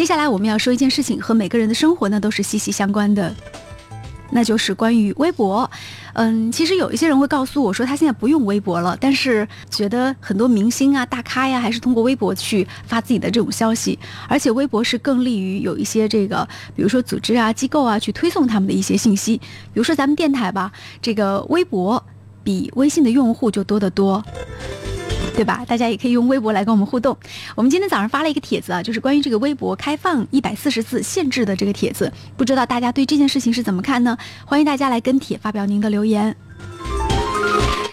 接下来我们要说一件事情，和每个人的生活呢都是息息相关的，那就是关于微博。嗯，其实有一些人会告诉我说，他现在不用微博了，但是觉得很多明星啊、大咖呀，还是通过微博去发自己的这种消息，而且微博是更利于有一些这个，比如说组织啊、机构啊去推送他们的一些信息，比如说咱们电台吧，这个微博比微信的用户就多得多。对吧？大家也可以用微博来跟我们互动。我们今天早上发了一个帖子啊，就是关于这个微博开放一百四十字限制的这个帖子，不知道大家对这件事情是怎么看呢？欢迎大家来跟帖发表您的留言。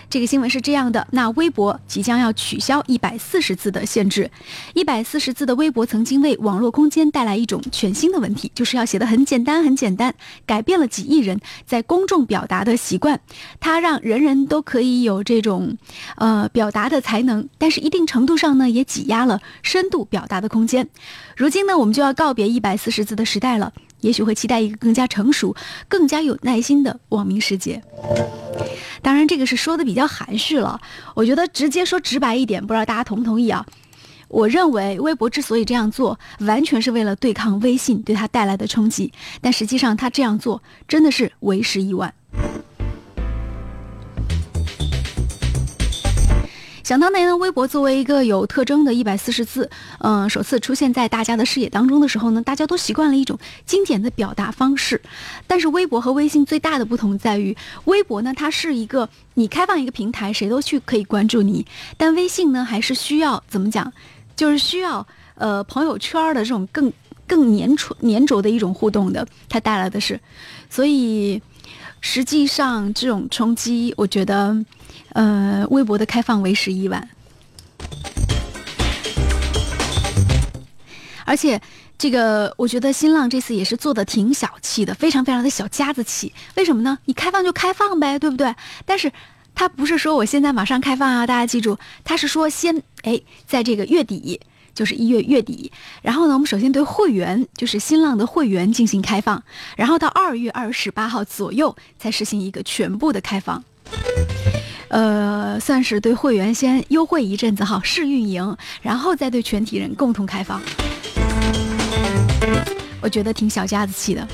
这个新闻是这样的：那微博即将要取消一百四十字的限制。一百四十字的微博曾经为网络空间带来一种全新的问题，就是要写的很简单，很简单，改变了几亿人在公众表达的习惯。它让人人都可以有这种，呃，表达的才能，但是一定程度上呢，也挤压了深度表达的空间。如今呢，我们就要告别一百四十字的时代了。也许会期待一个更加成熟、更加有耐心的网民世界。当然，这个是说的比较含蓄了。我觉得直接说直白一点，不知道大家同不同意啊？我认为微博之所以这样做，完全是为了对抗微信对它带来的冲击。但实际上，他这样做真的是为时已晚。想当年呢，微博作为一个有特征的一百四十字，嗯，首次出现在大家的视野当中的时候呢，大家都习惯了一种经典的表达方式。但是微博和微信最大的不同在于，微博呢，它是一个你开放一个平台，谁都去可以关注你；但微信呢，还是需要怎么讲，就是需要呃朋友圈的这种更更粘稠粘着的一种互动的，它带来的是，所以实际上这种冲击，我觉得。呃，微博的开放为时已晚，而且这个我觉得新浪这次也是做的挺小气的，非常非常的小家子气。为什么呢？你开放就开放呗，对不对？但是他不是说我现在马上开放啊，大家记住，他是说先哎，在这个月底，就是一月月底，然后呢，我们首先对会员，就是新浪的会员进行开放，然后到二月二十八号左右才实行一个全部的开放。呃，算是对会员先优惠一阵子哈，试运营，然后再对全体人共同开放。我觉得挺小家子气的。